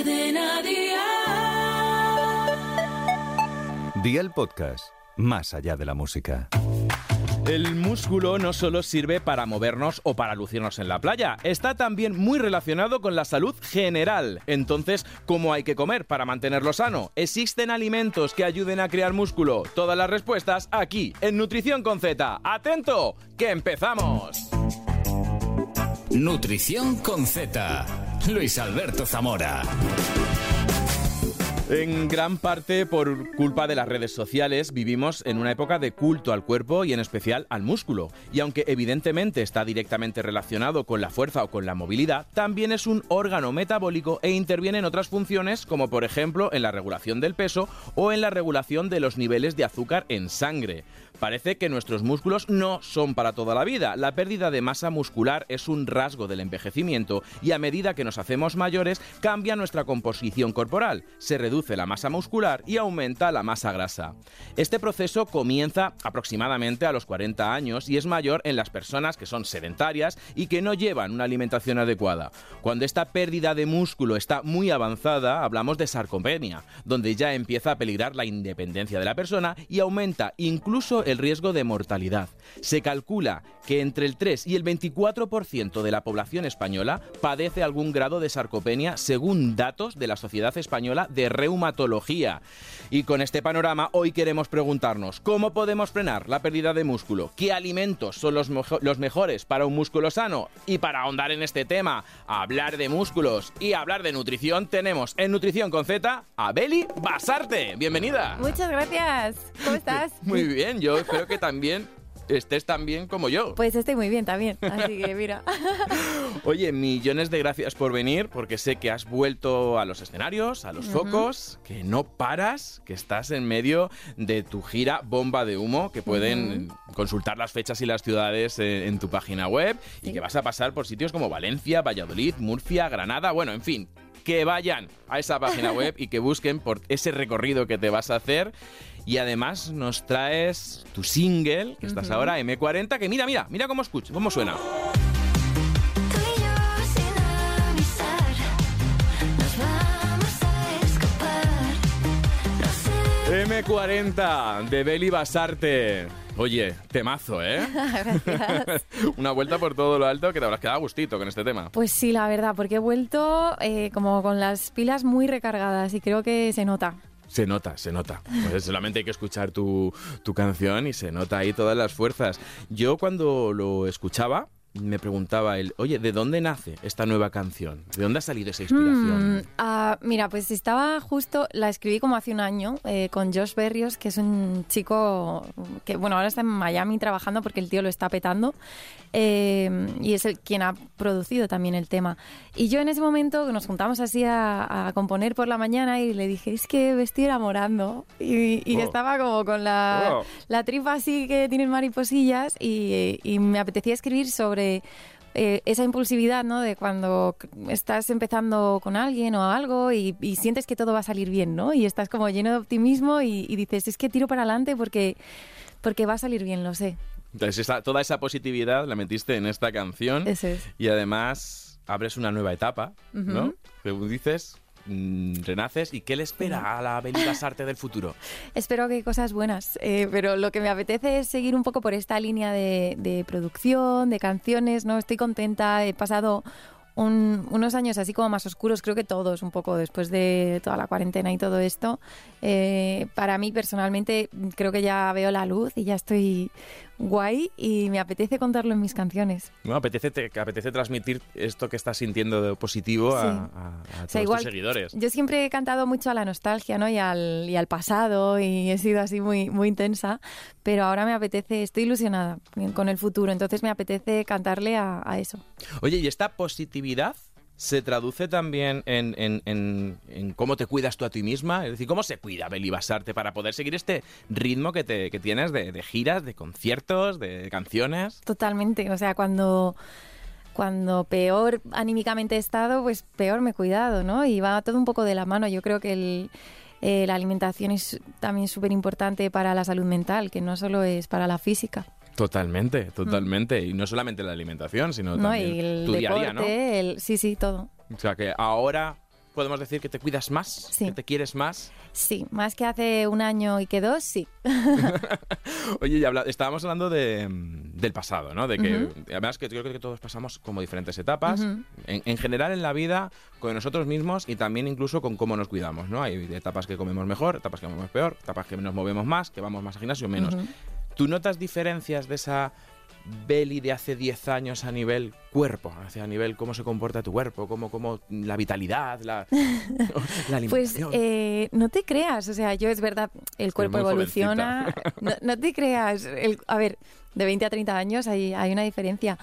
Cadena Día el podcast, más allá de la música. El músculo no solo sirve para movernos o para lucirnos en la playa, está también muy relacionado con la salud general. Entonces, ¿cómo hay que comer para mantenerlo sano? ¿Existen alimentos que ayuden a crear músculo? Todas las respuestas aquí, en Nutrición con Z. ¡Atento! ¡Que empezamos! Nutrición con Z. Luis Alberto Zamora. En gran parte por culpa de las redes sociales vivimos en una época de culto al cuerpo y en especial al músculo. Y aunque evidentemente está directamente relacionado con la fuerza o con la movilidad, también es un órgano metabólico e interviene en otras funciones como por ejemplo en la regulación del peso o en la regulación de los niveles de azúcar en sangre. Parece que nuestros músculos no son para toda la vida. La pérdida de masa muscular es un rasgo del envejecimiento y a medida que nos hacemos mayores cambia nuestra composición corporal. Se reduce la masa muscular y aumenta la masa grasa. Este proceso comienza aproximadamente a los 40 años y es mayor en las personas que son sedentarias y que no llevan una alimentación adecuada. Cuando esta pérdida de músculo está muy avanzada, hablamos de sarcopenia, donde ya empieza a peligrar la independencia de la persona y aumenta incluso el riesgo de mortalidad. Se calcula que entre el 3 y el 24% de la población española padece algún grado de sarcopenia según datos de la Sociedad Española de Reumatología. Y con este panorama hoy queremos preguntarnos, ¿cómo podemos frenar la pérdida de músculo? ¿Qué alimentos son los, los mejores para un músculo sano? Y para ahondar en este tema, hablar de músculos y hablar de nutrición, tenemos en Nutrición con Z a Beli Basarte. Bienvenida. Muchas gracias. ¿Cómo estás? Muy bien, yo espero que también estés tan bien como yo. Pues estoy muy bien también, así que mira. Oye, millones de gracias por venir, porque sé que has vuelto a los escenarios, a los focos, que no paras, que estás en medio de tu gira Bomba de Humo, que pueden consultar las fechas y las ciudades en, en tu página web, y que vas a pasar por sitios como Valencia, Valladolid, Murcia, Granada, bueno, en fin, que vayan a esa página web y que busquen por ese recorrido que te vas a hacer. Y además nos traes tu single, que estás ahora, M40, que mira, mira, mira cómo escucha, cómo suena. M40 de Beli Basarte. Oye, temazo, ¿eh? Gracias. Una vuelta por todo lo alto que te habrás quedado a gustito con este tema. Pues sí, la verdad, porque he vuelto eh, como con las pilas muy recargadas y creo que se nota. Se nota, se nota. Pues solamente hay que escuchar tu, tu canción y se nota ahí todas las fuerzas. Yo cuando lo escuchaba, me preguntaba él, oye, ¿de dónde nace esta nueva canción? ¿De dónde ha salido esa inspiración? Mm, ah, mira, pues estaba justo, la escribí como hace un año eh, con Josh Berrios, que es un chico que, bueno, ahora está en Miami trabajando porque el tío lo está petando eh, y es el quien ha producido también el tema. Y yo en ese momento nos juntamos así a, a componer por la mañana y le dije, es que me estoy enamorando. Y, y Oh. estaba como con la, Oh. la tripa así que tiene mariposillas y, y me apetecía escribir sobre eh, esa impulsividad, ¿no? De cuando estás empezando con alguien o algo y, y sientes que todo va a salir bien, ¿no? Y estás como lleno de optimismo y, y dices, es que tiro para adelante porque, porque va a salir bien, lo sé. Entonces, esa- toda esa positividad la metiste en esta canción. Eso es. Y además abres una nueva etapa, ¿no? Dices, mm, renaces. ¿Y qué le espera a la Beli Basarte del futuro? Espero que cosas buenas, eh, pero lo que me apetece es seguir un poco por esta línea de, de producción, de canciones, ¿no? Estoy contenta, he pasado un- unos años así como más oscuros, creo que todos, un poco después de toda la cuarentena y todo esto. Eh, para mí personalmente creo que ya veo la luz y ya estoy guay y me apetece contarlo en mis canciones. No, apetece, te- apetece transmitir esto que estás sintiendo de positivo a, Sí. a- a O todos sea, igual, tus seguidores. Yo siempre he cantado mucho a la nostalgia, ¿no? Y al, y al pasado y he sido así muy, muy intensa, pero ahora me apetece, estoy ilusionada con el futuro, entonces me apetece cantarle a, a eso. Oye, ¿y esta positividad se traduce también en, en- cómo te cuidas tú a ti misma? Es decir, ¿cómo se cuida Beli Basarte para poder seguir este ritmo que, te, que tienes de, de giras, de conciertos, de canciones? Totalmente, o sea, cuando... Cuando peor anímicamente he estado, pues peor me he cuidado, ¿no? Y va todo un poco de la mano. Yo creo que eh, la alimentación es también súper importante para la salud mental, que no solo es para la física. Totalmente, totalmente. Y no solamente la alimentación, sino ¿no? también Y el tu día a día, ¿no? el, sí, sí, todo. O sea que ahora podemos decir que te cuidas más, Sí. que te quieres más. Sí, más que hace un año y que dos, sí. Oye, y habla- estábamos hablando de, mm, del pasado, ¿no? De que, además, que yo creo que todos pasamos como diferentes etapas, en, en general en la vida, con nosotros mismos y también incluso con cómo nos cuidamos, ¿no? Hay etapas que comemos mejor, etapas que comemos peor, etapas que nos movemos más, que vamos más al gimnasio, menos. ¿Tú notas diferencias de esa Beli de hace 10 años a nivel cuerpo? O sea, a nivel cómo se comporta tu cuerpo, cómo, cómo la vitalidad, la, la Pues eh, no te creas, o sea, yo es verdad, el cuerpo evoluciona. No, no te creas, el- a ver, de 20 a 30 años hay, hay una diferencia.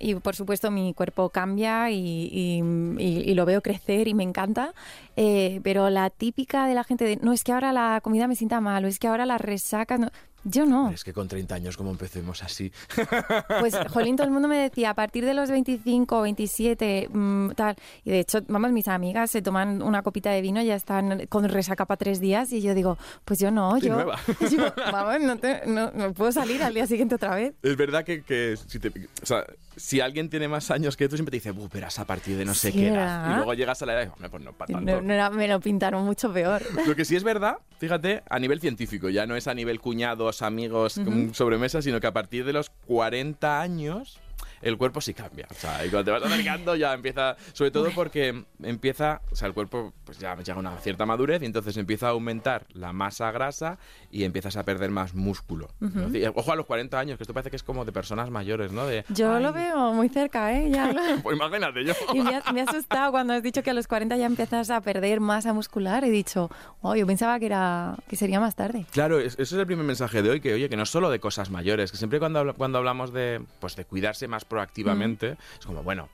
Y por supuesto mi cuerpo cambia y, y- y- y lo veo crecer y me encanta. Eh, pero la típica de la gente de, no, es que ahora la comida me sienta mal, o es que ahora las resacas... no". Yo no. Es que con 30 años, como empecemos así? Pues, jolín, todo el mundo me decía, a partir de los 25, 27, mm, tal. Y de hecho, vamos, mis amigas se toman una copita de vino y ya están con resaca para tres días. Y yo digo, pues yo no, Estoy yo, nueva. yo, vamos, no, te- no- no puedo salir al día siguiente otra vez. Es verdad que, que si, te- o sea, si alguien tiene más años que tú, siempre te dice, "Buh, verás a partir de no sé Sí, qué. Y luego llegas a la edad y, hombre, pues no para tanto. No, no era- me lo pintaron mucho peor. Lo que sí es verdad, fíjate, a nivel científico, ya no es a nivel cuñados, amigos, con sobremesa, sino que a partir de los 40 años el cuerpo sí cambia. O sea, y cuando te vas acercando ya empieza, sobre todo porque empieza, o sea, el cuerpo pues ya llega a una cierta madurez y entonces empieza a aumentar la masa grasa y empiezas a perder más músculo. ¿no? Y, Ojo a los 40 años, que esto parece que es como de personas mayores, ¿no? De, Yo "Ay, lo veo muy cerca, ¿eh? Ya lo- Pues imagínate yo. Y me ha, me ha asustado cuando has dicho que a los 40 ya empiezas a perder masa muscular. He dicho, oh, yo pensaba que, era, que sería más tarde. Claro, es- ese es el primer mensaje de hoy, que oye, que no es solo de cosas mayores, que siempre cuando, cuando hablamos de, pues, de cuidarse más proactivamente, es como, bueno,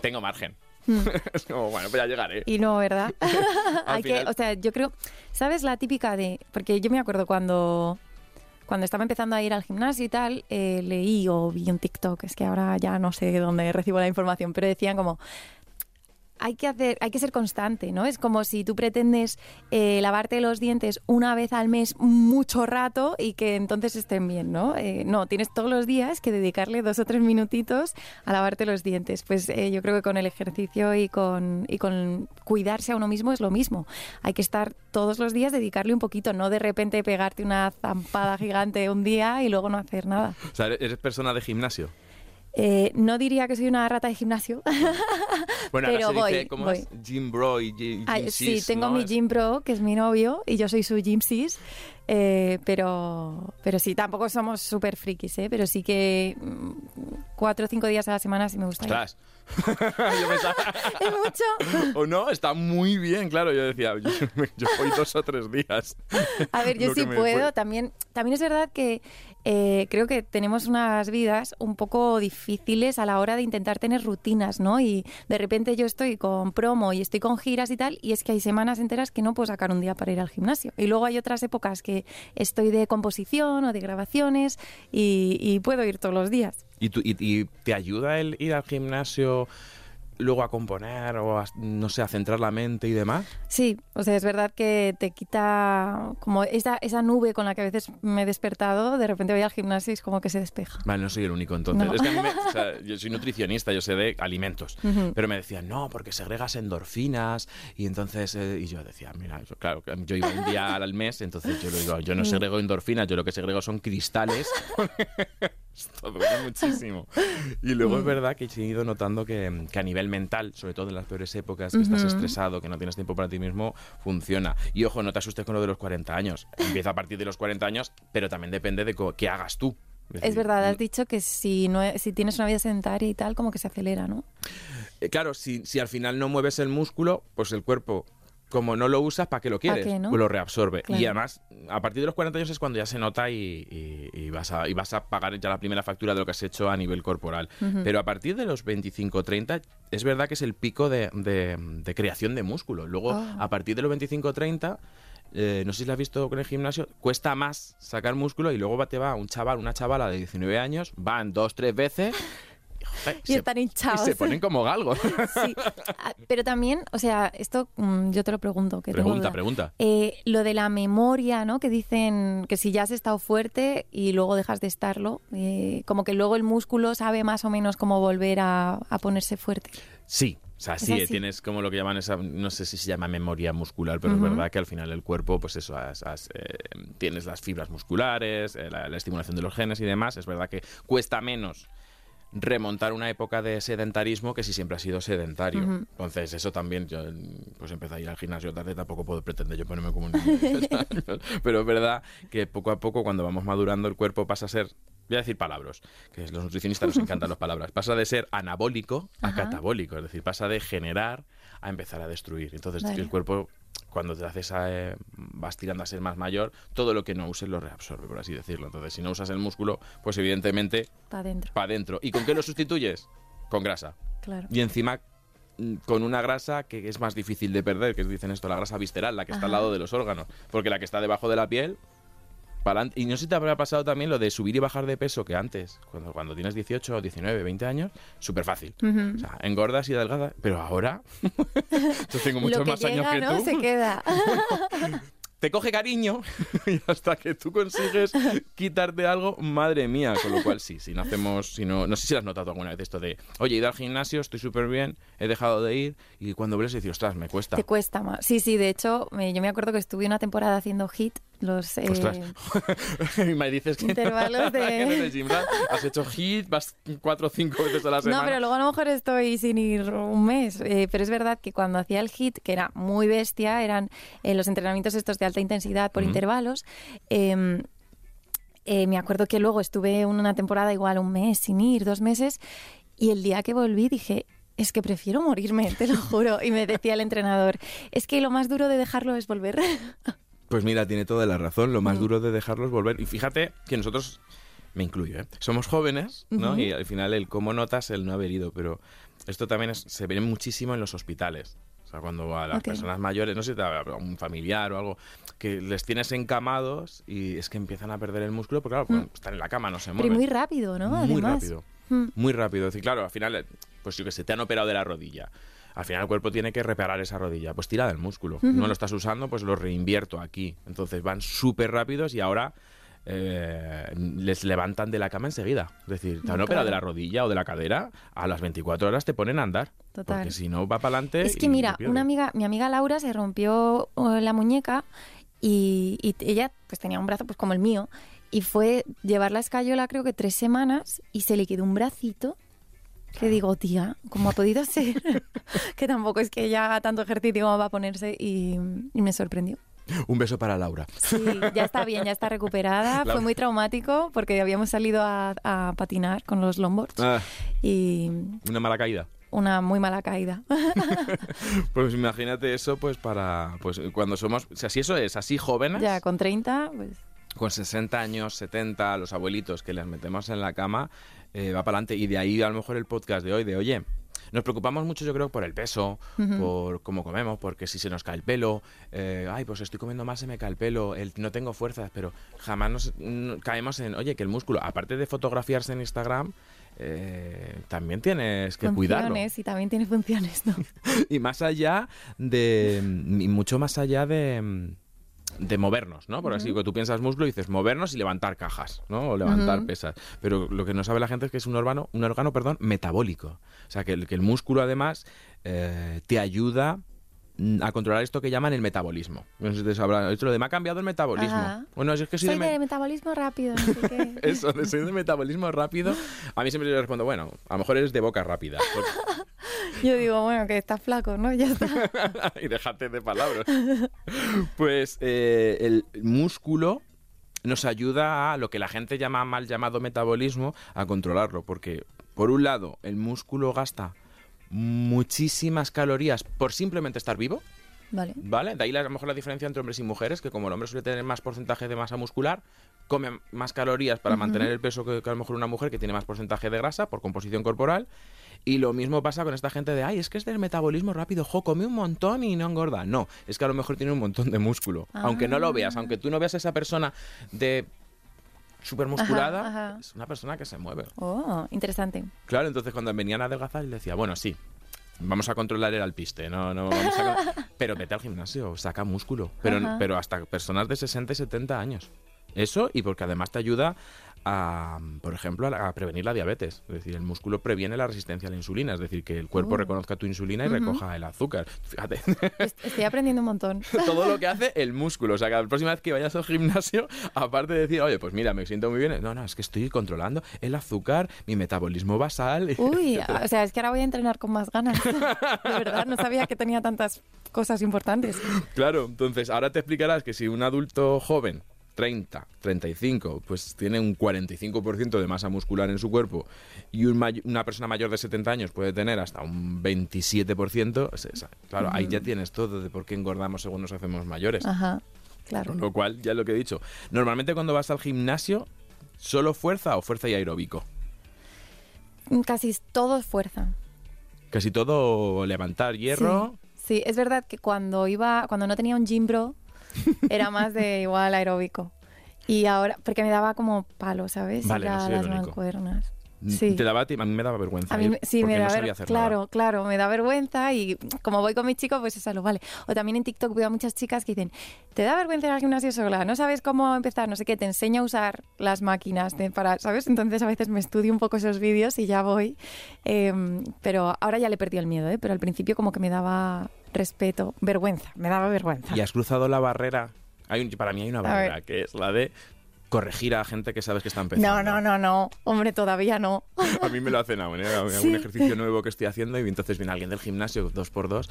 tengo margen. es como, bueno, pues ya llegaré. Y no, ¿verdad? Hay que, o sea, yo creo, ¿sabes la típica de, porque yo me acuerdo cuando cuando estaba empezando a ir al gimnasio y tal, eh, leí o vi un TikTok, es que ahora ya no sé dónde recibo la información, pero decían como hay que hacer, hay que ser constante, ¿no? Es como si tú pretendes eh, lavarte los dientes una vez al mes mucho rato y que entonces estén bien, ¿no? Eh, no, tienes todos los días que dedicarle dos o tres minutitos a lavarte los dientes. Pues eh, yo creo que con el ejercicio y con, y con cuidarse a uno mismo es lo mismo. Hay que estar todos los días, dedicarle un poquito, no de repente pegarte una zampada gigante un día y luego no hacer nada. Eres persona de gimnasio. Eh, no diría que soy una rata de gimnasio. Bueno, Pero ahora se voy, dice, ¿cómo voy. es? Gym bro y gym, Ay, gym sí, sis, tengo ¿no? mi gym pro, que es mi novio, y yo soy su gym sis. Eh, pero, pero sí, tampoco somos súper frikis, ¿eh? Pero sí que mm, cuatro o cinco días a la semana sí me gusta. Ostras. Yo pensaba- ¿Es mucho? o no, está muy bien, claro. Yo decía, yo, yo voy dos o tres días. A ver, yo sí puedo. fue. También, también es verdad que eh, creo que tenemos unas vidas un poco difíciles a la hora de intentar tener rutinas, ¿no? Y de repente yo estoy con promo y estoy con giras y tal, y es que hay semanas enteras que no puedo sacar un día para ir al gimnasio. Y luego hay otras épocas que estoy de composición o de grabaciones y, puedo ir todos los días. ¿Y, tú- y te ayuda el ir al gimnasio luego a componer o a, no sé, a centrar la mente y demás? Sí, o sea, es verdad que te quita como esa, esa nube con la que a veces me he despertado, de repente voy al gimnasio y es como que se despeja. Vale, no soy el único entonces. No. Es que a mí me- o sea, yo soy nutricionista, yo sé de alimentos. Ujú. Pero me decían, no, porque segregas endorfinas. Y entonces, eh, y yo decía, mira, yo- claro, yo iba un día al mes, entonces yo lo digo, yo no segrego endorfinas, yo lo que segrego son cristales. Esto duele muchísimo. Y luego es verdad que he ido notando que, que a nivel mental, sobre todo en las peores épocas, que estás estresado, que no tienes tiempo para ti mismo, funciona. Y ojo, no te asustes con lo de los 40 años. Empieza a partir de los 40 años, pero también depende de qué hagas tú. Es verdad, has dicho que si, no, si tienes una vida sedentaria y tal, como que se acelera, ¿no? Eh, claro, si, si al final no mueves el músculo, pues el cuerpo, como no lo usas, ¿para qué lo quieres? qué, no? Pues lo reabsorbe. Claro. Y además, a partir de los 40 años es cuando ya se nota y, y- y vas a, y vas a pagar ya la primera factura de lo que has hecho a nivel corporal. Pero a partir de los 25-30 es verdad que es el pico de, de- de creación de músculo. Luego, Ah. a partir de los 25-30... eh, no sé si lo has visto con el gimnasio, cuesta más sacar músculo y luego te va un chaval, una chavala de 19 años, van dos, tres veces joder, Y están hinchados. y se ponen como galgos. Sí, Ah, pero también, o sea, esto mm, yo te lo pregunto. Que Pregunta, pregunta. Eh, lo de la memoria, ¿no? Que dicen que si ya has estado fuerte y luego dejas de estarlo, eh, como que luego el músculo sabe más o menos cómo volver a, a ponerse fuerte. Sí, O sea, sí, tienes como lo que llaman esa, no sé si se llama memoria muscular, pero es verdad que al final el cuerpo, pues eso, has- has, eh, tienes las fibras musculares, eh, la, la estimulación de los genes y demás. Es verdad que cuesta menos remontar una época de sedentarismo que si siempre has sido sedentario. Entonces, eso también, yo pues empecé a ir al gimnasio tarde, tampoco puedo pretender yo ponerme como un niño de 18 años. Pero es verdad que poco a poco, cuando vamos madurando, el cuerpo pasa a ser, voy a decir palabras, que los nutricionistas nos encantan las palabras, pasa de ser anabólico a Ajá. catabólico, es decir, pasa de generar a empezar a destruir. Entonces, Vale. el cuerpo cuando te haces a, eh, vas tirando a ser más mayor, todo lo que no uses lo reabsorbe, por así decirlo. Entonces, si no usas el músculo, pues evidentemente Para adentro, para adentro. ¿Y con qué lo sustituyes? Con grasa. claro. Y encima mm, con una grasa que es más difícil de perder, que dicen esto, la grasa visceral, la que está al lado de los órganos. Porque la que está debajo de la piel, Y no sé si te habrá pasado también lo de subir y bajar de peso, que antes, cuando, cuando tienes 18, 19, 20 años, súper fácil. O sea, engordas y delgadas, pero ahora, yo tengo muchos Lo que más llega, años que ¿no? tú, Se queda. te coge cariño y hasta que tú consigues quitarte algo, madre mía. Con lo cual, sí, si no hacemos, si no, no sé si lo has notado alguna vez esto de, oye, he ido al gimnasio, estoy súper bien, he dejado de ir y cuando ves dices, ostras, me cuesta. Te cuesta más. Sí, sí, de hecho, me- yo me acuerdo que estuve una temporada haciendo hit, los eh, y me dices que, Intervalos de- que has hecho hit, vas cuatro o cinco veces a la semana. No, pero luego a lo mejor estoy sin ir un mes. Eh, pero es verdad que cuando hacía el hit, que era muy bestia, eran eh, los entrenamientos estos de alta intensidad por intervalos. eh, eh, me acuerdo que luego estuve una temporada igual un mes sin ir, dos meses, y el día que volví dije, es que prefiero morirme, te lo juro. Y me decía el entrenador, es que lo más duro de dejarlo es volver. Pues mira, tiene toda la razón. Lo más Mm. duro de dejarlos volver. Y fíjate que nosotros, me incluyo, ¿eh? somos jóvenes, ¿no? Y al final el cómo notas el no haber ido. Pero esto también es- se ve muchísimo en los hospitales. O sea, cuando a las personas mayores, no sé si te a un familiar o algo, que les tienes encamados y es que empiezan a perder el músculo, porque claro, Mm. pues, están en la cama, no se Pero mueven. muy rápido, ¿no? Muy Además. rápido. Mm. Muy rápido. Es decir, claro, al final, eh, pues yo que sé, te han operado de la rodilla. Al final el cuerpo tiene que reparar esa rodilla. Pues tira del músculo. No lo estás usando, pues lo reinvierto aquí. Entonces van súper rápidos y ahora eh, les levantan de la cama enseguida. Es decir, te han operado de la rodilla o de la cadera, a las 24 horas te ponen a andar. Total. Porque si no, va para adelante. Es que mira, una amiga, mi amiga Laura se rompió eh, la muñeca y, y ella pues tenía un brazo pues como el mío y fue llevarla a escayola creo que tres semanas y se le quedó un bracito que digo, tía, ¿cómo ha podido ser? que tampoco es que ella haga tanto ejercicio como va a ponerse y, y me sorprendió. Un beso para Laura. Sí, ya está bien, ya está recuperada. La- Fue muy traumático porque habíamos salido a, a patinar con los longboards Ah, y una mala caída. una muy mala caída. Pues imagínate eso, pues para. Pues cuando somos. O sea, si eso es así jóvenes. ya con 30, pues con 60 años, 70, los abuelitos que les metemos en la cama, eh, va para adelante. Y de ahí a lo mejor el podcast de hoy, de oye, nos preocupamos mucho yo creo por el peso, por cómo comemos, porque si se nos cae el pelo, eh, ay, pues estoy comiendo más, se me cae el pelo, el, no tengo fuerzas, pero jamás nos no- caemos en, oye, que el músculo, aparte de fotografiarse en Instagram, eh, también tienes que cuidarlo. funciones y también tiene funciones, ¿no? Y más allá de. y mucho más allá de. De movernos, ¿no? Por así que tú piensas músculo y dices movernos y levantar cajas, ¿no? O levantar pesas. Pero lo que no sabe la gente es que es un órgano, un órgano, perdón, metabólico. O sea, que el, que el músculo además eh, te ayuda a controlar esto que llaman el metabolismo. No sé si te esto lo de me ha cambiado el metabolismo. Ajá. Bueno, es que soy, Soy de, me- de metabolismo rápido, no sé qué. eso, de soy de metabolismo rápido. A mí siempre le respondo, bueno, a lo mejor eres de boca rápida. Porque- Yo digo, bueno, que estás flaco, ¿no? Ya está. y déjate de palabras. Pues eh, el músculo nos ayuda a lo que la gente llama mal llamado metabolismo a controlarlo, porque por un lado el músculo gasta muchísimas calorías por simplemente estar vivo, Vale. ¿vale? De ahí la- a lo mejor la diferencia entre hombres y mujeres, que como el hombre suele tener más porcentaje de masa muscular, come más calorías para mantener el peso que, que a lo mejor una mujer que tiene más porcentaje de grasa por composición corporal. Y lo mismo pasa con esta gente de, ay, es que es del metabolismo rápido, jo, come un montón y no engorda. No, es que a lo mejor tiene un montón de músculo. Aunque no lo veas, Ah. aunque tú no veas a esa persona de súper musculada, Ajá, ajá. es una persona que se mueve. Oh, interesante. Claro, entonces cuando venían a adelgazar, le decía, bueno, sí, vamos a controlar el alpiste, no, no vamos a... pero vete al gimnasio, saca músculo. Pero, Ajá. pero hasta personas de 60 y 70 años. Eso y porque además te ayuda a, por ejemplo, a, a prevenir la diabetes. Es decir, el músculo previene la resistencia a la insulina, es decir, que el cuerpo Oh. reconozca tu insulina y recoja el azúcar. Fíjate, Est- Estoy aprendiendo un montón. todo lo que hace el músculo. O sea, que la próxima vez que vayas al gimnasio, aparte de decir, oye, pues mira, me siento muy bien, no, no, es que estoy controlando el azúcar, mi metabolismo basal. Uy, o sea, es que ahora voy a entrenar con más ganas. De verdad, no sabía que tenía tantas cosas importantes. Claro, entonces ahora te explicarás que si un adulto joven, 30, 35, pues tiene un 45% de masa muscular en su cuerpo y un may- una persona mayor de 70 años puede tener hasta un 27%, es esa. claro, ahí ya tienes todo de por qué engordamos según nos hacemos mayores. Ajá, claro. Con lo cual, ya lo que he dicho, normalmente cuando vas al gimnasio, ¿solo fuerza o fuerza y aeróbico? Casi todo es fuerza. Casi todo levantar hierro. Sí, sí, es verdad que cuando iba, cuando no tenía un gym bro, era más de igual aeróbico. Y ahora, porque me daba como palo, ¿sabes? Vale, no soy las irónico. mancuernas. Sí. Te daba, a mí me daba vergüenza. A mí me- sí, me no da sabía ver- claro, nada. claro, me da vergüenza y como voy con mi chico, pues eso lo vale. O también en TikTok veo a muchas chicas que dicen, ¿te da vergüenza ir al gimnasio sola? ¿No sabes cómo empezar? No sé qué, te enseño a usar las máquinas para, ¿sabes? Entonces a veces me estudio un poco esos vídeos y ya voy. Em, pero ahora ya le perdí el miedo, ¿eh? Pero al principio como que me daba respeto, vergüenza, me daba vergüenza. Y has cruzado la barrera. Hay un- para mí hay una barrera que es la de corregir a gente que sabes que está empezando. No, no, no, no, hombre, todavía no. A mí me lo hacen aún, ¿eh? Algún Sí. ejercicio nuevo que estoy haciendo y entonces viene alguien del gimnasio dos por dos.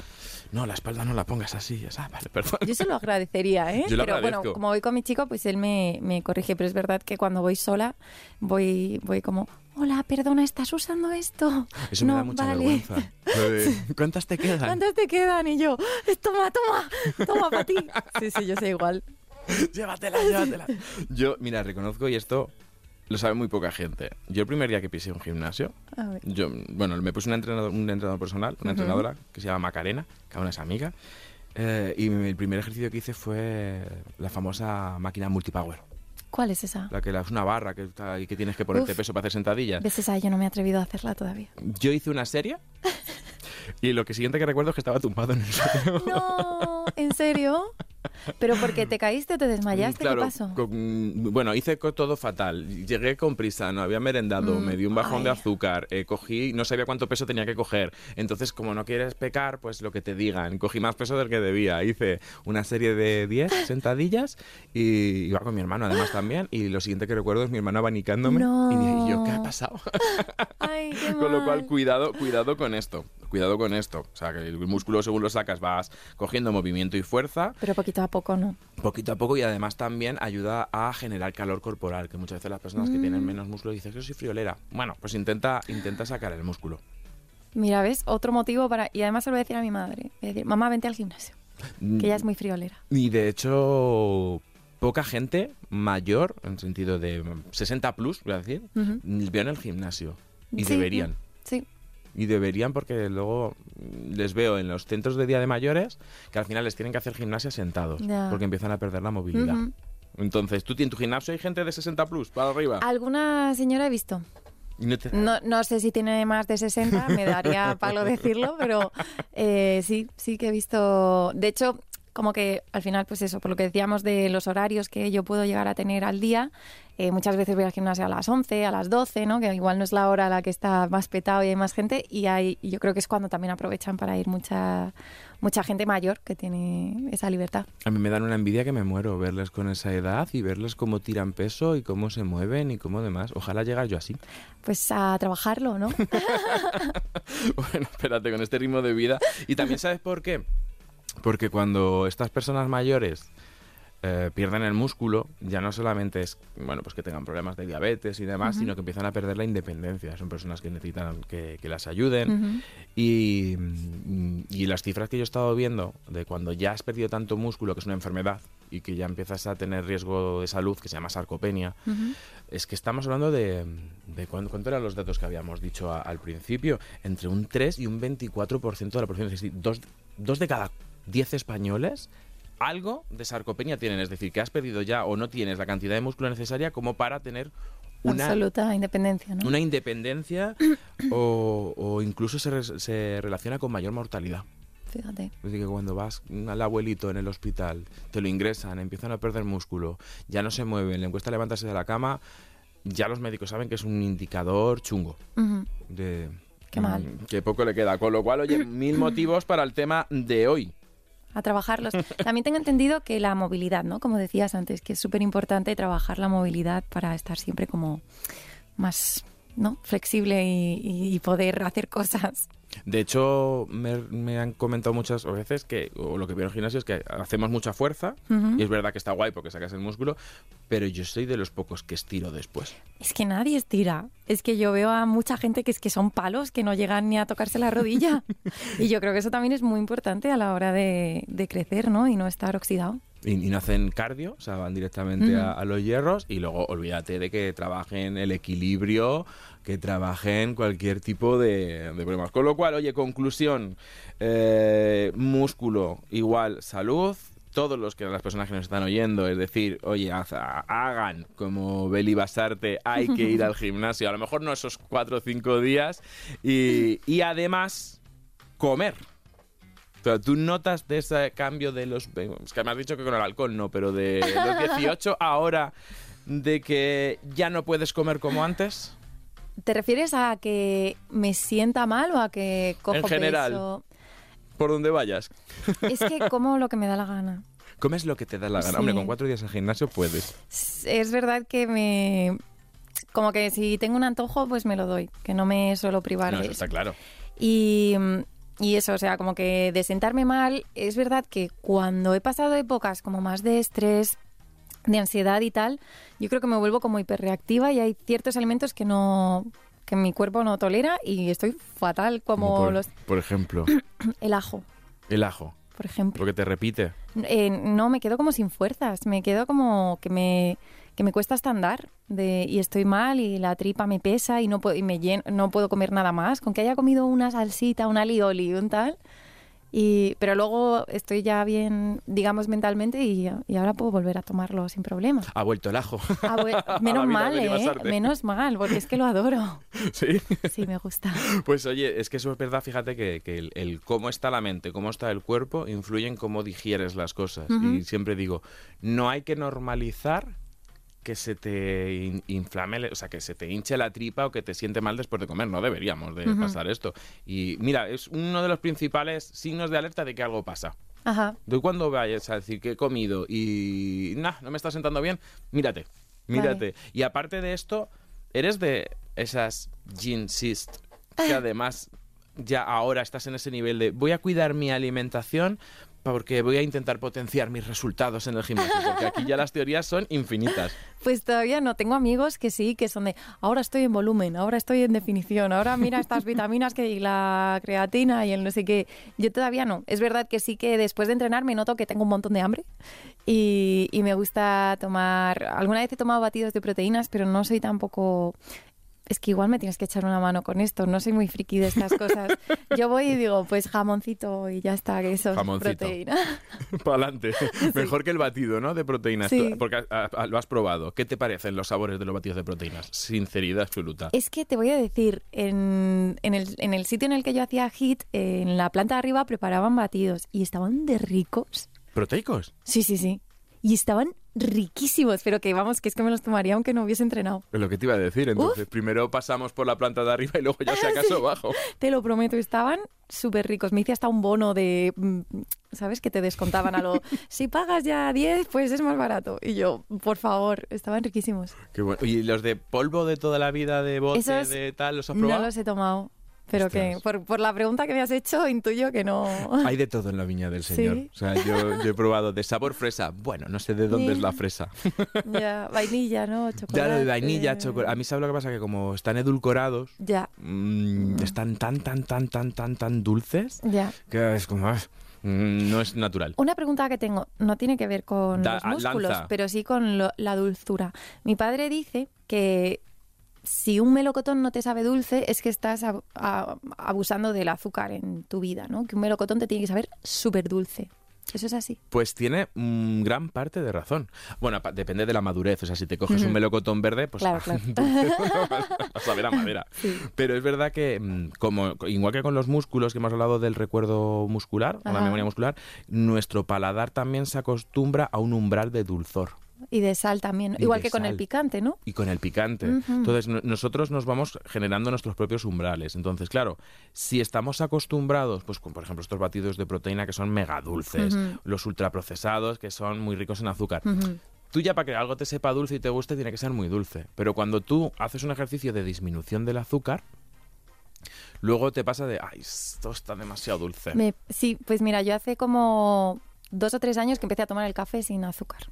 No, la espalda no la pongas así. Ah, vale, perdón. Yo se lo agradecería, ¿eh? Yo lo pero bueno, agradezco. como voy con mi chico, pues él me, me corrige. Pero es verdad que cuando voy sola, voy, voy como, hola, perdona, ¿estás usando esto? Eso me no, da mucha vale. vergüenza. ¿Cuántas te quedan? ¿Cuántas te quedan? Y yo, toma, toma, toma para ti. Sí, sí, yo sé igual. llévatela, llévatela. Yo, mira, reconozco y esto lo sabe muy poca gente. Yo el primer día que pisé un gimnasio, yo, bueno, me puse un entrenador, un entrenador personal, una entrenadora que se llama Macarena, que aún es amiga, eh, y el primer ejercicio que hice fue la famosa máquina multipower. ¿Cuál es esa? La que la- es una barra que, está ahí que tienes que ponerte Uf. peso para hacer sentadillas. ¿Ves esa? Yo no me he atrevido a hacerla todavía. Yo hice una serie y lo que siguiente que recuerdo es que estaba tumbado en el suelo. No, ¿en serio? ¿Pero porque te caíste o te desmayaste? Claro, ¿Qué pasó? con- bueno, hice todo fatal. Llegué con prisa, no había merendado, Mm, me dio un bajón de ay. azúcar, eh, cogí, no sabía cuánto peso tenía que coger. Entonces, como no quieres pecar, pues lo que te digan. Cogí más peso del que debía. Hice una serie de 10 sentadillas y iba con mi hermano además también. Y lo siguiente que recuerdo es mi hermano abanicándome. Y dije, ¿y yo qué ha No. pasado? Ay, qué Con lo cual, cuidado, cuidado con esto. Cuidado con esto. O sea, que el músculo según lo sacas vas cogiendo movimiento y fuerza Pero poquito a poco, ¿no? poquito a poco y además también ayuda a generar calor corporal, que muchas veces las personas que tienen Mm. menos músculo dicen que soy friolera. Bueno, pues intenta, intenta sacar el músculo. Mira, ¿ves? Otro motivo para... Y además se lo voy a decir a mi madre. Voy a decir, mamá, vente al gimnasio. Que ella es muy friolera. Y de hecho, poca gente mayor, en sentido de 60 plus, voy a decir, Ujú. veo en el gimnasio. Y Sí, deberían. Sí. Y deberían porque luego mm, les veo en los centros de día de mayores que al final les tienen que hacer gimnasia sentados porque empiezan a perder la movilidad. Entonces, tú en tu gimnasio hay gente de 60 plus para arriba. ¿Alguna señora he visto? No te- No, no sé si tiene más de 60, me daría palo decirlo, pero eh, sí, sí que he visto. De hecho, como que al final, pues eso, por lo que decíamos de los horarios que yo puedo llegar a tener al día, eh, muchas veces voy al gimnasio a las 11, a las 12, ¿no? Que igual no es la hora a la que está más petado y hay más gente, y hay, yo creo que es cuando también aprovechan para ir mucha, mucha gente mayor que tiene esa libertad. A mí me dan una envidia que me muero verles con esa edad y verles cómo tiran peso y cómo se mueven y cómo demás. Ojalá llegar yo así. Pues a trabajarlo, ¿no? bueno, espérate, con este ritmo de vida. Y también sabes por qué. Porque cuando estas personas mayores eh, pierden el músculo, ya no solamente es bueno pues que tengan problemas de diabetes y demás, sino que empiezan a perder la independencia. Son personas que necesitan que, que las ayuden. Y, mm, y las cifras que yo he estado viendo de cuando ya has perdido tanto músculo, que es una enfermedad, y que ya empiezas a tener riesgo de salud, que se llama sarcopenia, es que estamos hablando de, de cuán- cuánto eran los datos que habíamos dicho a- al principio, entre un 3 y un 24% de la población, es decir, dos, dos de cada 10 españoles algo de sarcopenia tienen, es decir, que has perdido ya o no tienes la cantidad de músculo necesaria como para tener una, Absoluta independencia, ¿no? una independencia o, o incluso se, re- se relaciona con mayor mortalidad. Fíjate. Es decir, que cuando vas al abuelito en el hospital, te lo ingresan, empiezan a perder músculo, ya no se mueven, le cuesta levantarse de la cama, ya los médicos saben que es un indicador chungo. De, Qué mal. Que poco le queda. Con lo cual, oye, mil motivos para el tema de hoy. A trabajarlos. También tengo entendido que la movilidad, ¿no? Como decías antes, que es súper importante trabajar la movilidad para estar siempre como más, ¿no? Flexible y, poder hacer cosas. De hecho, me, me han comentado muchas veces que, o lo que veo en el gimnasio es que hacemos mucha fuerza, y es verdad que está guay porque sacas el músculo, pero yo soy de los pocos que estiro después. Es que nadie estira. Es que yo veo a mucha gente que es que son palos que no llegan ni a tocarse la rodilla. y yo creo que eso también es muy importante a la hora de, de crecer, ¿no? Y no estar oxidado. Y, y no hacen cardio, o sea, van directamente a los hierros y luego olvídate de que trabajen el equilibrio, que trabajen cualquier tipo de, de problemas. Con lo cual, oye, conclusión, eh, músculo igual salud. Todos los que las personas que nos están oyendo, es decir, oye, haz- hagan como Beli Basarte, hay que ir al gimnasio, a lo mejor no esos cuatro o cinco días, y, y además comer. Sea, tú notas de ese cambio de los... Es que me has dicho que con el alcohol no, pero de los 18 ahora de que ya no puedes comer como antes. ¿Te refieres a que me sienta mal o a que cojo En general. peso? Por donde vayas. Es que como lo que me da la gana. Comes lo que te da la gana. Sí. Hombre, con cuatro días al gimnasio puedes. Es verdad que me... Como que si tengo un antojo, pues me lo doy, que no me suelo privar No, de eso eso. está claro. Y, y eso, o sea, como que de sentarme mal, es verdad que cuando he pasado épocas como más de estrés, de ansiedad y tal, yo creo que me vuelvo como hiperreactiva y hay ciertos alimentos que no que mi cuerpo no tolera y estoy fatal como, por, los por ejemplo, el ajo, el ajo. por ejemplo. Porque te repite. Eh, no, me quedo como sin fuerzas, me quedo como que me, que me cuesta hasta andar de, y estoy mal y la tripa me pesa y no puedo, y me lleno, no puedo comer nada más, con que haya comido una salsita, un alioli, un tal. Y, pero luego estoy ya bien, digamos, mentalmente y, y ahora puedo volver a tomarlo sin problema. Ha vuelto el ajo. Menos mal, ¿eh? Menos mal, porque es que lo adoro. sí. Sí, me gusta. Pues oye, es que eso es verdad, fíjate que, que el, el cómo está la mente, cómo está el cuerpo, influye en cómo digieres las cosas. Y siempre digo, no hay que normalizar que se te in- inflame, o sea, que se te hinche la tripa o que te siente mal después de comer. No deberíamos de pasar esto. Y mira, es uno de los principales signos de alerta de que algo pasa. Ajá. De cuando vayas a decir que he comido y nah, no me está sentando bien, mírate, mírate. Y aparte de esto, eres de esas ginsist que además ya ahora estás en ese nivel de voy a cuidar mi alimentación porque voy a intentar potenciar mis resultados en el gimnasio, porque aquí ya las teorías son infinitas. Pues todavía no. Tengo amigos que sí, que son de ahora estoy en volumen, ahora estoy en definición, ahora mira estas vitaminas que y la creatina y el no sé qué. Yo todavía no. Es verdad que sí que después de entrenar me noto que tengo un montón de hambre y, y me gusta tomar. Alguna vez he tomado batidos de proteínas, pero no soy tampoco. Es que igual me tienes que echar una mano con esto. No soy muy friki de estas cosas. Yo voy y digo, pues jamoncito y ya está, que eso es Jamoncito. proteína. Para adelante. Mejor que el batido, ¿no? De proteínas. Sí. Porque ah, ah, lo has probado. ¿Qué te parecen los sabores de los batidos de proteínas? Sinceridad absoluta. Es que te voy a decir, en, en el, en el sitio en el que yo hacía hit, en la planta de arriba preparaban batidos y estaban de ricos. ¿Proteicos? Sí, sí, sí. Y estaban riquísimos, pero que vamos, que es que me los tomaría aunque no hubiese entrenado. Es lo que te iba a decir. Entonces, primero pasamos por la planta de arriba y luego ya si acaso bajo. Te lo prometo, estaban súper ricos. Me hice hasta un bono de, mm, ¿sabes? Que te descontaban a lo, si pagas ya 10, pues es más barato. Y yo, por favor, estaban riquísimos. Qué bueno. ¿Y los de polvo de toda la vida, de bote, Esos de tal, los has No probado? los he tomado. Pero que por, por la pregunta que me has hecho, intuyo que no. Hay de todo en la viña del señor. Sí. O sea, yo, yo he probado de sabor fresa. Bueno, no sé de dónde Sí. es la fresa. Ya, vainilla, ¿no? Ya Chocolate. de vainilla, chocolate. A mí sabe lo que pasa que como están edulcorados, Ya, mm, están tan, tan, tan, tan, tan, tan dulces ya. que es como... ah, mm, no es natural. Una pregunta que tengo no tiene que ver con Da- los ah, músculos, lanza. pero sí con lo- la dulzura. Mi padre dice que si un melocotón no te sabe dulce es que estás a- abusando del azúcar en tu vida, ¿no? Que un melocotón te tiene que saber súper dulce. Eso es así. Pues tiene mm, gran parte de razón. Bueno, depende de la madurez. O sea, si te coges un melocotón verde, pues Claro, claro. a saber a madera. Sí. Pero es verdad que, mm, como igual que con los músculos, que hemos hablado del recuerdo muscular, o la memoria muscular, nuestro paladar también se acostumbra a un umbral de dulzor. Y de sal también, Y igual que con el picante, ¿no? y con el picante. Entonces, no- nosotros nos vamos generando nuestros propios umbrales. Entonces, claro, si estamos acostumbrados, pues con, por ejemplo, estos batidos de proteína que son mega dulces, los ultraprocesados que son muy ricos en azúcar. Tú ya para que algo te sepa dulce y te guste tiene que ser muy dulce. Pero cuando tú haces un ejercicio de disminución del azúcar, luego te pasa de, ay, esto está demasiado dulce. Me- sí, pues mira, yo hace como dos o tres años que empecé a tomar el café sin azúcar.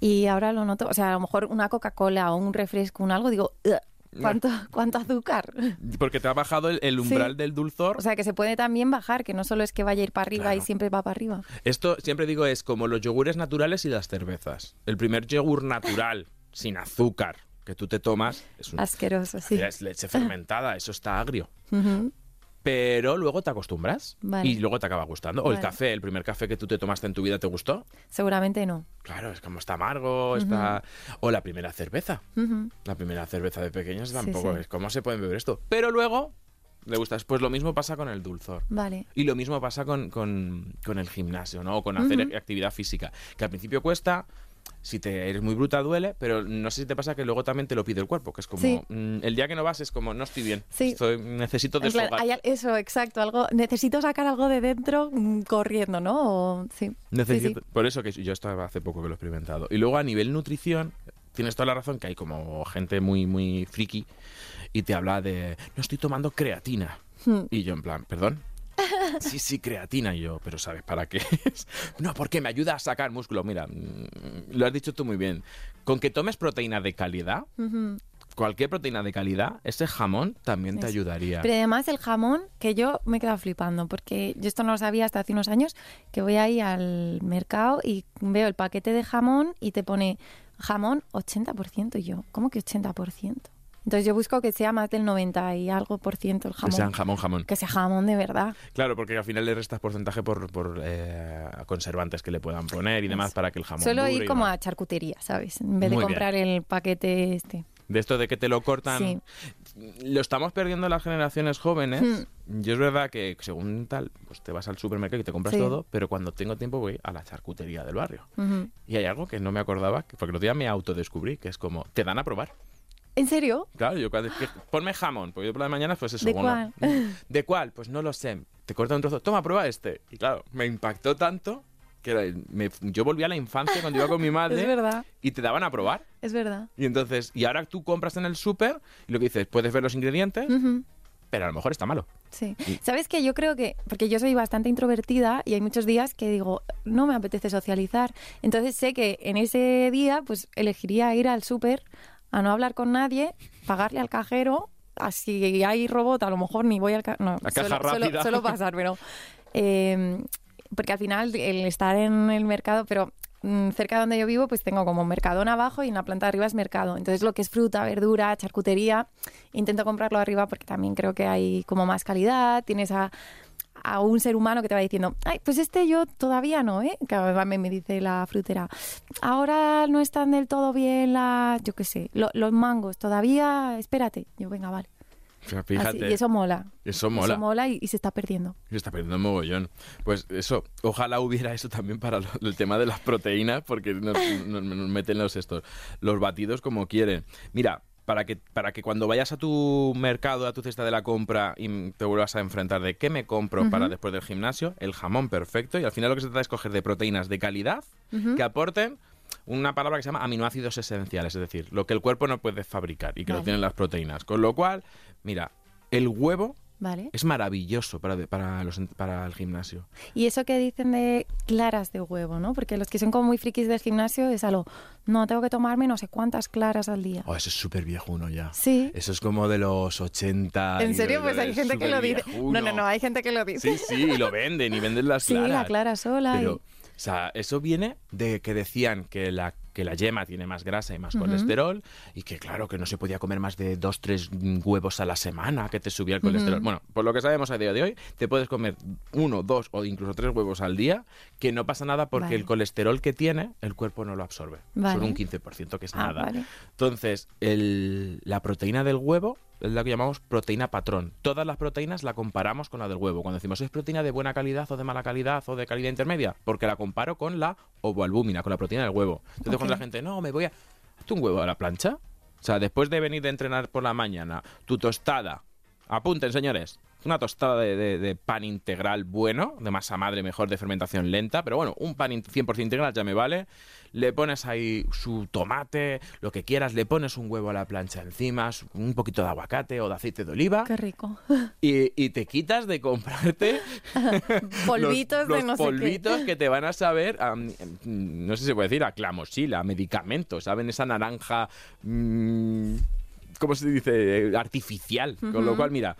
Y ahora lo noto, o sea, a lo mejor una Coca-Cola o un refresco, un algo, digo, "Ugh, ¿cuánto, cuánto azúcar? Porque te ha bajado el, el umbral Sí. del dulzor. O sea, que se puede también bajar, que no solo es que vaya a ir para arriba Claro. y siempre va para arriba. Esto siempre digo es como los yogures naturales y las cervezas. El primer yogur natural, sin azúcar, que tú te tomas, es, un- Asqueroso, sí. es leche fermentada, eso está agrio. Pero luego te acostumbras Vale. y luego te acaba gustando. O el café, el primer café que tú te tomaste en tu vida, ¿te gustó? Seguramente no. Claro, es como está amargo, está... O la primera cerveza. La primera cerveza de pequeños tampoco sí. es. ¿Cómo se pueden beber esto? Pero luego le gustas. Pues lo mismo pasa con el dulzor. Vale. Y lo mismo pasa con, con- con el gimnasio, ¿no? O con hacer actividad física. Que al principio cuesta, si te eres muy bruta duele, pero no sé si te pasa que luego también te lo pide el cuerpo, que es como, Sí. mm, el día que no vas es como, no estoy bien, Sí. estoy- necesito desfogar. hay al- eso, exacto, algo, necesito sacar algo de dentro mm, corriendo, ¿no? O- sí. Necesito- sí. Por eso que yo estaba hace poco que lo he experimentado. Y luego a nivel nutrición, tienes toda la razón que hay como gente muy, muy friki y te habla de, no estoy tomando creatina. Hmm. Y yo en plan, perdón. Sí, sí, creatina. Y yo, pero ¿sabes para qué es? No, porque me ayuda a sacar músculo. Mira, mm, lo has dicho tú muy bien. Con que tomes proteína de calidad, cualquier proteína de calidad, ese jamón también te ayudaría. Pero además el jamón, que yo me he quedado flipando, porque yo esto no lo sabía hasta hace unos años, que voy ahí al mercado y veo el paquete de jamón y te pone jamón 80%. Y yo, ¿cómo que 80%? Entonces yo busco que sea más del 90 y algo por ciento el Que jamón. sean jamón, jamón. Que sea jamón de verdad. Claro, porque al final le restas porcentaje por, por eh, conservantes que le puedan poner y demás para que el jamón dure ir como a charcutería, ¿sabes? En vez de bien. comprar el paquete este. De esto de que te lo cortan. Sí. Lo estamos perdiendo las generaciones jóvenes. Hmm. Yo es verdad que según tal, pues te vas al supermercado y te compras Sí. todo, pero cuando tengo tiempo voy a la charcutería del barrio. Y hay algo que no me acordaba, que- porque el otro día me autodescubrí, que es como, te dan a probar. ¿En serio? Claro, yo cuando ponme jamón, porque yo por la mañana pues eso. ¿De bueno, cuál? ¿De cuál? Pues no lo sé. Te corta un trozo, toma, prueba este. Y claro, me impactó tanto que era- me- yo volví a la infancia cuando iba con mi madre Es verdad, y te daban a probar. es verdad. Y entonces, y ahora tú compras en el súper y lo que dices, puedes ver los ingredientes, Ujú. pero a lo mejor está malo. Sí. Y- ¿Sabes que Yo creo que, porque yo soy bastante introvertida y hay muchos días que digo, no me apetece socializar. Entonces sé que en ese día, pues elegiría ir al súper a no hablar con nadie, pagarle al cajero. Así hay robot, a lo mejor ni voy al cajero. No, La caja suelo, suelo- rápida. suelo pasar, pero. eh, porque al final el estar en el mercado, pero mm, cerca de donde yo vivo, pues tengo como mercadón abajo y en la planta de arriba es mercado. Entonces lo que es fruta, verdura, charcutería, intento comprarlo arriba porque también creo que hay como más calidad, tienes a, a un ser humano que te va diciendo, ay, pues este yo todavía no, ¿eh? Que me, me dice la frutera, ahora no están del todo bien las, yo qué sé, lo- los mangos, todavía, espérate. Yo, venga, vale. Así, fíjate, y eso mola. eso mola. Eso mola y, y se está perdiendo. Se está perdiendo un mogollón. Pues eso, ojalá hubiera eso también para lo- el tema de las proteínas, porque nos, nos- nos meten los estos, los batidos como quieren. Mira, para que, para que cuando vayas a tu mercado, a tu cesta de la compra y te vuelvas a enfrentar de qué me compro para después del gimnasio, el jamón perfecto. Y al final lo que se trata es coger de proteínas de calidad que aporten una palabra que se llama aminoácidos esenciales, es decir, lo que el cuerpo no puede fabricar y que lo tienen las proteínas. Con lo cual, mira, el huevo ¿Vale? es maravilloso para, para, los, para el gimnasio. Y eso que dicen de claras de huevo, ¿no? Porque los que son como muy frikis del gimnasio es algo, no, tengo que tomarme no sé cuántas claras al día. Oh, eso es súper viejuno ya. Sí. Eso es como de los 80. ¿En serio? Pues hay gente que lo dice. No, no, no, hay gente que lo dice. Sí, sí, y lo venden y venden las Sí, claras. la clara sola. y- o sea, eso viene de que decían que la, que la yema tiene más grasa y más colesterol y que, claro, que no se podía comer más de dos, tres huevos a la semana que te subía el colesterol. Bueno, por lo que sabemos a día de hoy, te puedes comer uno, dos o incluso tres huevos al día, que no pasa nada porque Vale. el colesterol que tiene, el cuerpo no lo absorbe. Vale. Solo un 15%, que es Ah, nada. vale. Entonces, el- la proteína del huevo es la que llamamos proteína patrón. Todas las proteínas la comparamos con la del huevo. Cuando decimos es proteína de buena calidad o de mala calidad o de calidad intermedia, porque la comparo con la ovoalbúmina, con la proteína del huevo. Entonces cuando la gente, no, me voy a... ¿Hazte un huevo a la plancha? O sea, después de venir de entrenar por la mañana, tu tostada, apunten señores, una tostada de, de- de pan integral bueno, de masa madre mejor, de fermentación lenta, pero bueno, un pan in- 100% integral ya me vale. Le pones ahí su tomate, lo que quieras, le pones un huevo a la plancha encima, un poquito de aguacate o de aceite de oliva Qué rico. y, y te quitas de comprarte Polvitos los, de no los sé qué. polvitos que te van a saber, a, no sé si se puede decir, a clamosila, a medicamentos, ¿saben? Esa naranja, mm, ¿cómo se dice? Artificial. Con lo cual, mira,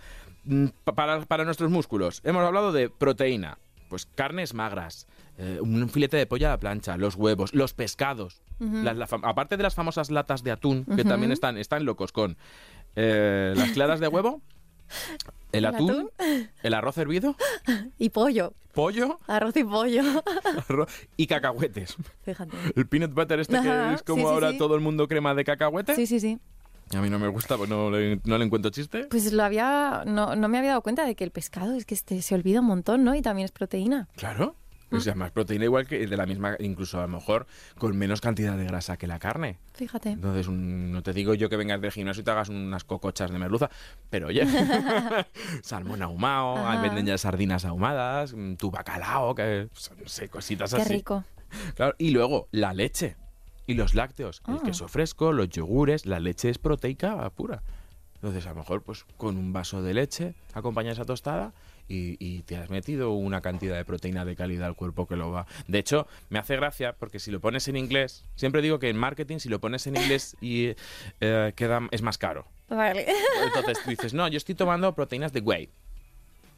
para, para nuestros músculos, hemos hablado de proteína, pues carnes magras, eh, un filete de pollo a la plancha, los huevos, los pescados. La aparte de las famosas latas de atún, que también están, están locos con eh, las claras de huevo, el, ¿El atún, el arroz hervido, Y pollo. pollo Arroz y pollo. arroz y cacahuetes. Fíjate. El peanut butter este Ajá, que es como sí, sí, ahora sí. todo el mundo crema de cacahuete. Sí, sí, sí. A mí no me gusta, pues no le, no le encuentro chiste. Pues lo había. No, no me había dado cuenta de que el pescado es que este, se olvida un montón, ¿no? Y también es proteína. Claro. Mm. O sea, más proteína igual que de la misma, incluso a lo mejor con menos cantidad de grasa que la carne. Fíjate. Entonces, un- no te digo yo que vengas del gimnasio y te hagas unas cocochas de merluza, pero oye, salmón ahumado, Ajá. venden ya sardinas ahumadas, mm, tu bacalao, que no sé, cositas Qué así. rico. Claro, y luego la leche y los lácteos, el Ah. queso fresco, los yogures, la leche es proteica pura. Entonces, a lo mejor, pues con un vaso de leche acompaña esa tostada y, y te has metido una cantidad de proteína de calidad al cuerpo que lo va. De hecho, me hace gracia porque si lo pones en inglés, siempre digo que en marketing, si lo pones en inglés y eh, queda, es más caro. Vale. Entonces tú dices, no, yo estoy tomando proteínas de whey.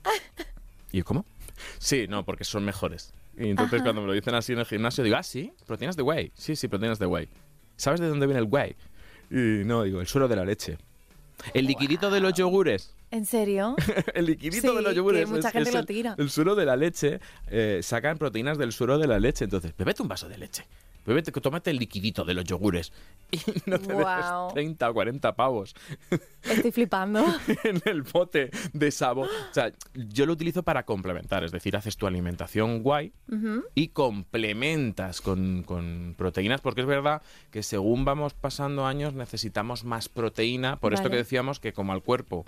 ¿Y cómo? Sí, no, porque son mejores. Y entonces cuando me lo dicen así en el gimnasio, digo, ah, sí, proteínas de whey. Sí, sí, proteínas de whey. ¿Sabes de dónde viene el whey? Y no, digo, el suero de la leche. El liquidito de los yogures. ¿En serio? el liquidito Sí, de los yogures. que mucha es- gente es lo el, tira. El suero de la leche. eh, sacan proteínas del suero de la leche. Entonces, bebete un vaso de leche. Bebete, tómate el liquidito de los yogures. Y no te dejes 30 o 40 pavos Estoy flipando. en el bote de sabo. O sea, yo lo utilizo para complementar, es decir, haces tu alimentación guay y complementas con, con proteínas, porque es verdad que según vamos pasando años necesitamos más proteína, por esto que decíamos que como al cuerpo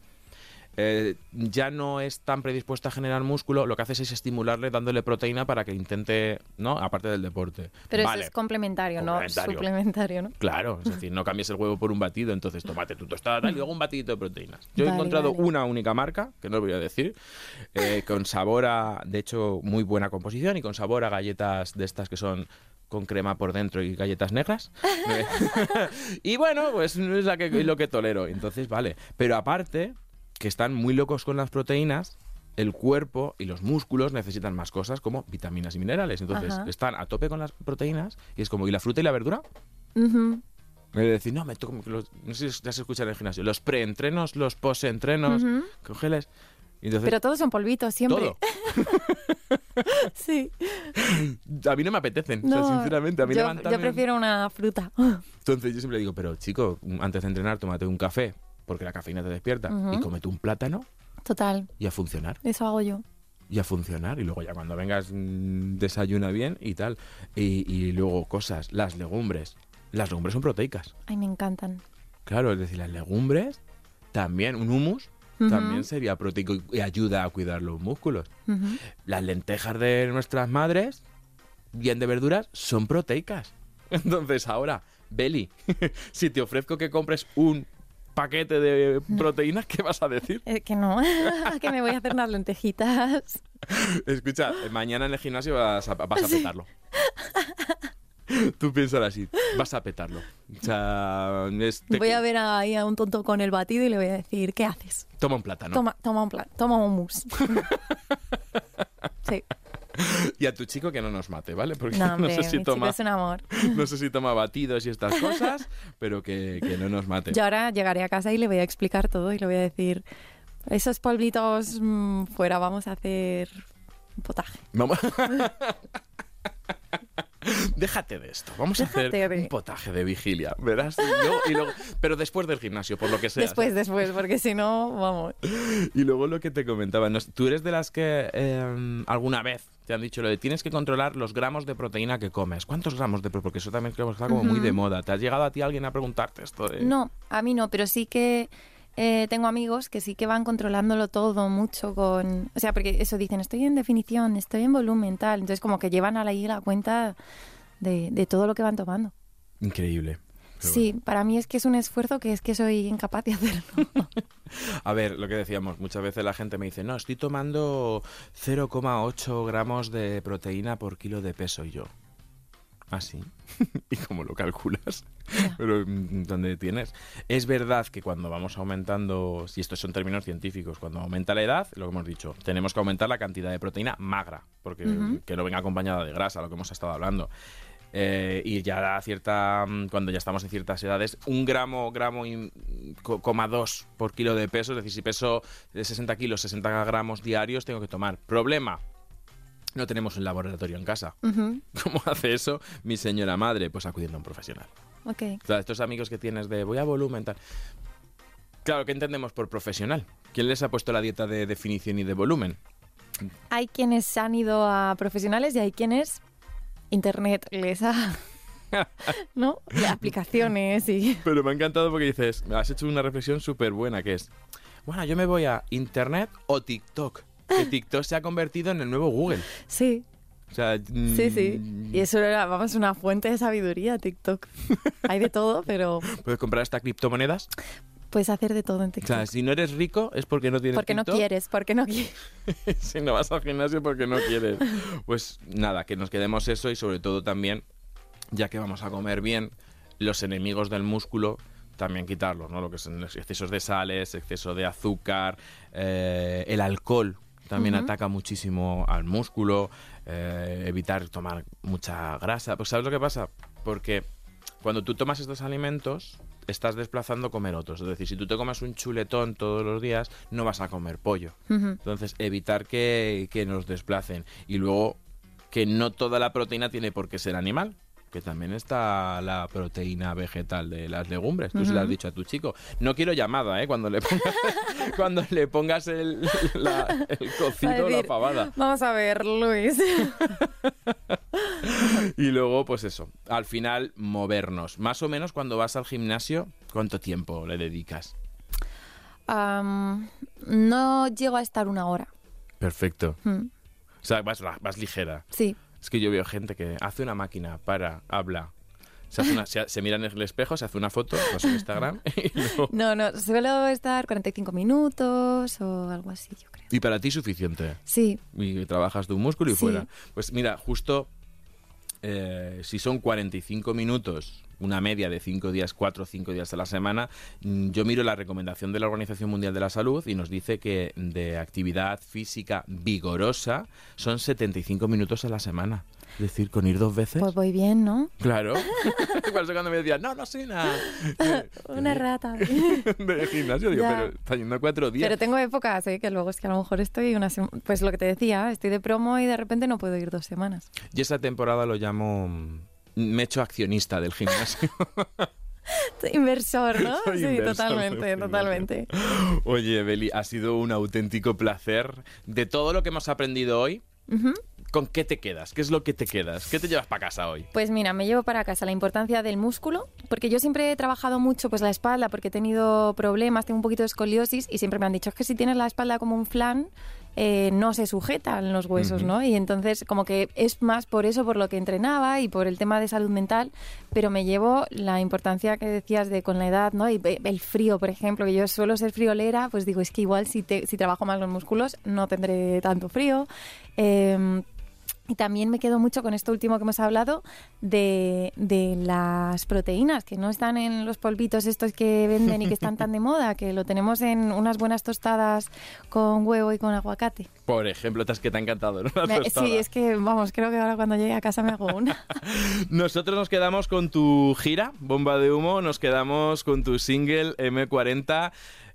eh, ya no es tan predispuesto a generar músculo, lo que haces es estimularle dándole proteína para que intente, ¿no? Aparte del deporte. Pero Vale. eso es complementario, no suplementario, ¿no? Claro, es decir, no cambies el huevo por un batido, entonces tómate tu tostada tal, y luego un batidito de proteínas. Yo he encontrado vale. una única marca, que no os voy a decir, eh, con sabor a, de hecho, muy buena composición y con sabor a galletas de estas que son con crema por dentro y galletas negras. Y bueno, pues no es la que, lo que tolero. Entonces, vale. Pero aparte, que están muy locos con las proteínas, el cuerpo y los músculos necesitan más cosas como vitaminas y minerales. Entonces, Ajá. están a tope con las proteínas y es como, ¿y la fruta y la verdura? Decir, no, me toco, los- no sé si ya se escucha en el gimnasio, los preentrenos, los congeles. Y Entonces, Pero todos son polvitos siempre. todo. Sí. A mí no me apetecen, o sea, No, sinceramente. A mí yo, yo prefiero una fruta. Entonces yo siempre digo, pero chico, antes de entrenar, tómate un café, porque la cafeína te despierta, y cómete un plátano Total, y a funcionar. eso hago yo. Y a funcionar. Y luego ya cuando vengas, mm, desayuna bien y tal. Y, y luego cosas, las legumbres. Las legumbres son proteicas. Ay, me encantan. Claro, es decir, las legumbres, también, un humus, también sería proteico y- ayuda a cuidar los músculos. Las lentejas de nuestras madres, bien de verduras, son proteicas. Entonces ahora, Beli, si te ofrezco que compres un paquete de proteínas, ¿qué vas a decir? Eh, que no, que me voy a hacer unas lentejitas. Escucha, mañana en el gimnasio vas a, vas a petarlo. Tú piensas así, vas a petarlo. O sea, Voy a ver ahí a un tonto con el batido y le voy a decir, ¿qué haces? toma un plátano. Toma, toma un plan, toma un mousse. sí. Y a tu chico que no nos mate, ¿vale? Porque No, sé si toma, es un amor. no sé si toma batidos y estas cosas, pero que, que no nos mate. Yo ahora llegaré a casa y le voy a explicar todo y le voy a decir, esos polvitos mm, fuera, vamos a hacer un potaje. Vamos. déjate de esto, vamos a hacer de- un potaje de vigilia, verás, Y luego- y luego- pero después del gimnasio, por lo que sea. Después, después, porque si no, vamos. Y luego lo que te comentaba, ¿no? tú eres de las que eh, alguna vez te han dicho lo de tienes que controlar los gramos de proteína que comes. ¿Cuántos gramos de proteína? Porque eso también creo que está como muy de moda. ¿Te has llegado a ti alguien a preguntarte esto? de- No, a mí no, pero sí que eh, tengo amigos que sí que van controlándolo todo mucho con... O sea, porque eso dicen, estoy en definición, estoy en volumen, tal. Entonces como que llevan a la, la cuenta de, de todo lo que van tomando. Increíble. Sí, para mí es que es un esfuerzo que es que soy incapaz de hacerlo. A ver, lo que decíamos, muchas veces la gente me dice, no, estoy tomando 0,8 gramos de proteína por kilo de peso y yo. ¿Ah, sí? ¿Y cómo lo calculas? Pero mm, ¿dónde tienes? Es verdad que cuando vamos aumentando, si estos son términos científicos, cuando aumenta la edad, lo que hemos dicho, tenemos que aumentar la cantidad de proteína magra, porque que no venga acompañada de grasa, lo que hemos estado hablando. Eh, y ya a cierta mm, cuando ya estamos en ciertas edades un gramo gramo y co- coma dos por kilo de peso es decir si peso de 60 kilos 60 gramos diarios tengo que tomar problema no tenemos un laboratorio en casa ¿cómo hace eso mi señora madre? pues acudiendo a un profesional Ok. o sea, estos amigos que tienes de voy a volumen tal claro ¿qué entendemos por profesional? ¿quién les ha puesto la dieta de definición y de volumen? Hay quienes han ido a profesionales y hay quienes Internet les ha... ¿No? De aplicaciones y... Pero me ha encantado porque dices, has hecho una reflexión súper buena que es, bueno, yo me voy a Internet o TikTok. Que TikTok se ha convertido en el nuevo Google. Sí, O sea, mm, sí, sí. Y eso era, vamos, una fuente de sabiduría, TikTok. Hay de todo, pero Puedes comprar hasta criptomonedas. Puedes hacer de todo en O TikTok. sea, si no eres rico es porque no tienes porque no quieres, porque no quieres. si no vas al gimnasio porque no quieres. Pues nada, que nos quedemos eso y sobre todo también, ya que vamos a comer bien, los enemigos del músculo también quitarlos, ¿no? Lo que son los excesos de sales, exceso de azúcar, eh, el alcohol también ataca muchísimo al músculo, eh, evitar tomar mucha grasa. Pues ¿sabes lo que pasa? Porque cuando tú tomas estos alimentos, estás desplazando comer otros. Es decir, si tú te comes un chuletón todos los días, no vas a comer pollo. Entonces, evitar que, que nos desplacen. Y luego, que no toda la proteína tiene por qué ser animal. Que también está la proteína vegetal de las legumbres. Tú se lo has dicho a tu chico. No quiero llamada, ¿eh? Cuando le pongas, cuando le pongas el, la- cocido o la decir, pavada. Vamos a ver, Luis. Y luego, pues eso. Al final, movernos. Más o menos cuando vas al gimnasio, ¿cuánto tiempo le dedicas? No llego a estar una hora. Perfecto. Mm, O sea, vas, vas ligera. Sí. Es que yo veo gente que hace una máquina, para, habla, se, hace una- se, se mira en el espejo, se hace una foto, a Instagram y, luego- No, no, suelo estar 45 minutos o algo así, yo creo. y para ti suficiente. Sí, Y trabajas tu músculo y Sí. fuera. Pues mira, justo eh, si son 45 minutos, una media de 5 días, 4 o 5 días a la semana, mm, yo miro la recomendación de la Organización Mundial de la Salud y nos dice que de actividad física vigorosa son 75 minutos a la semana. Es decir, con ir dos veces. pues voy bien, ¿no? Claro. Eso cuando me decían, no, no soy nada. Una rata. De gimnasio, digo, Ya. pero está yendo cuatro días. Pero tengo épocas, ¿eh? Que luego es que a lo mejor estoy una semana... Pues lo que te decía, estoy de promo y de repente no puedo ir dos semanas. Y esa temporada lo llamo. Me he hecho accionista del gimnasio. Inversor, ¿no? Soy sí, inversor totalmente, totalmente. Oye, Beli, ha sido un auténtico placer. De todo lo que hemos aprendido hoy. ¿con qué te quedas? ¿Qué es lo que te quedas? ¿Qué te llevas para casa hoy? Pues mira, me llevo para casa la importancia del músculo, porque yo siempre he trabajado mucho pues la espalda, porque he tenido problemas, tengo un poquito de escoliosis y siempre me han dicho es que si tienes la espalda como un flan, eh, no se sujetan los huesos. ¿no? Y entonces como que es más por eso, por lo que entrenaba y por el tema de salud mental, pero me llevo la importancia que decías de con la edad, ¿no? Y el frío, por ejemplo, que yo suelo ser friolera, pues digo, es que igual si, te- si trabajo más los músculos no tendré tanto frío. Em, y también me quedo mucho con esto último que hemos hablado de, de las proteínas, que no están en los polvitos estos que venden y que están tan de moda, que lo tenemos en unas buenas tostadas con huevo y con aguacate. Por ejemplo, te has que te ha encantado, ¿no? Tostada. sí, es que, vamos, creo que ahora cuando llegue a casa me hago una. Nosotros nos quedamos con tu gira, Bomba de Humo, nos quedamos con tu single M40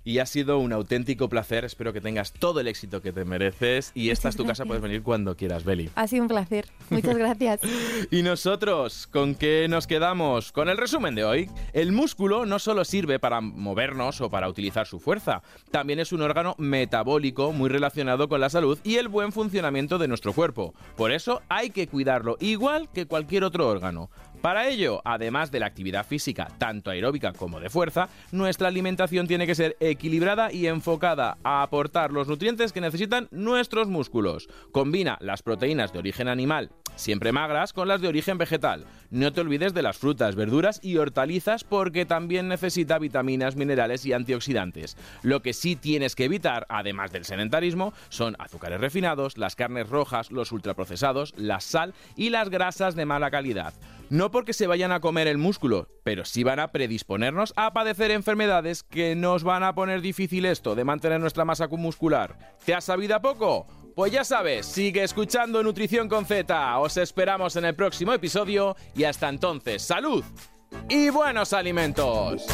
y ha sido un auténtico placer. Espero que tengas todo el éxito que te mereces y esta es tu casa, puedes venir cuando quieras, Beli. Ha sido un placer. Muchas gracias. y nosotros, ¿con qué nos quedamos? Con el resumen de hoy. El músculo no solo sirve para movernos o para utilizar su fuerza, también es un órgano metabólico muy relacionado con la salud y el buen funcionamiento de nuestro cuerpo. Por eso hay que cuidarlo igual que cualquier otro órgano. Para ello, además de la actividad física, tanto aeróbica como de fuerza, nuestra alimentación tiene que ser equilibrada y enfocada a aportar los nutrientes que necesitan nuestros músculos. Combina las proteínas de origen animal, siempre magras, con las de origen vegetal. No te olvides de las frutas, verduras y hortalizas porque también necesita vitaminas, minerales y antioxidantes. Lo que sí tienes que evitar, además del sedentarismo, son azúcares refinados, las carnes rojas, los ultraprocesados, la sal y las grasas de mala calidad. No porque se vayan a comer el músculo, pero sí van a predisponernos a padecer enfermedades que nos van a poner difícil esto de mantener nuestra masa muscular. ¿Te has sabido a poco? Pues ya sabes, sigue escuchando Nutrición con Z. Os esperamos en el próximo episodio y hasta entonces, salud y buenos alimentos.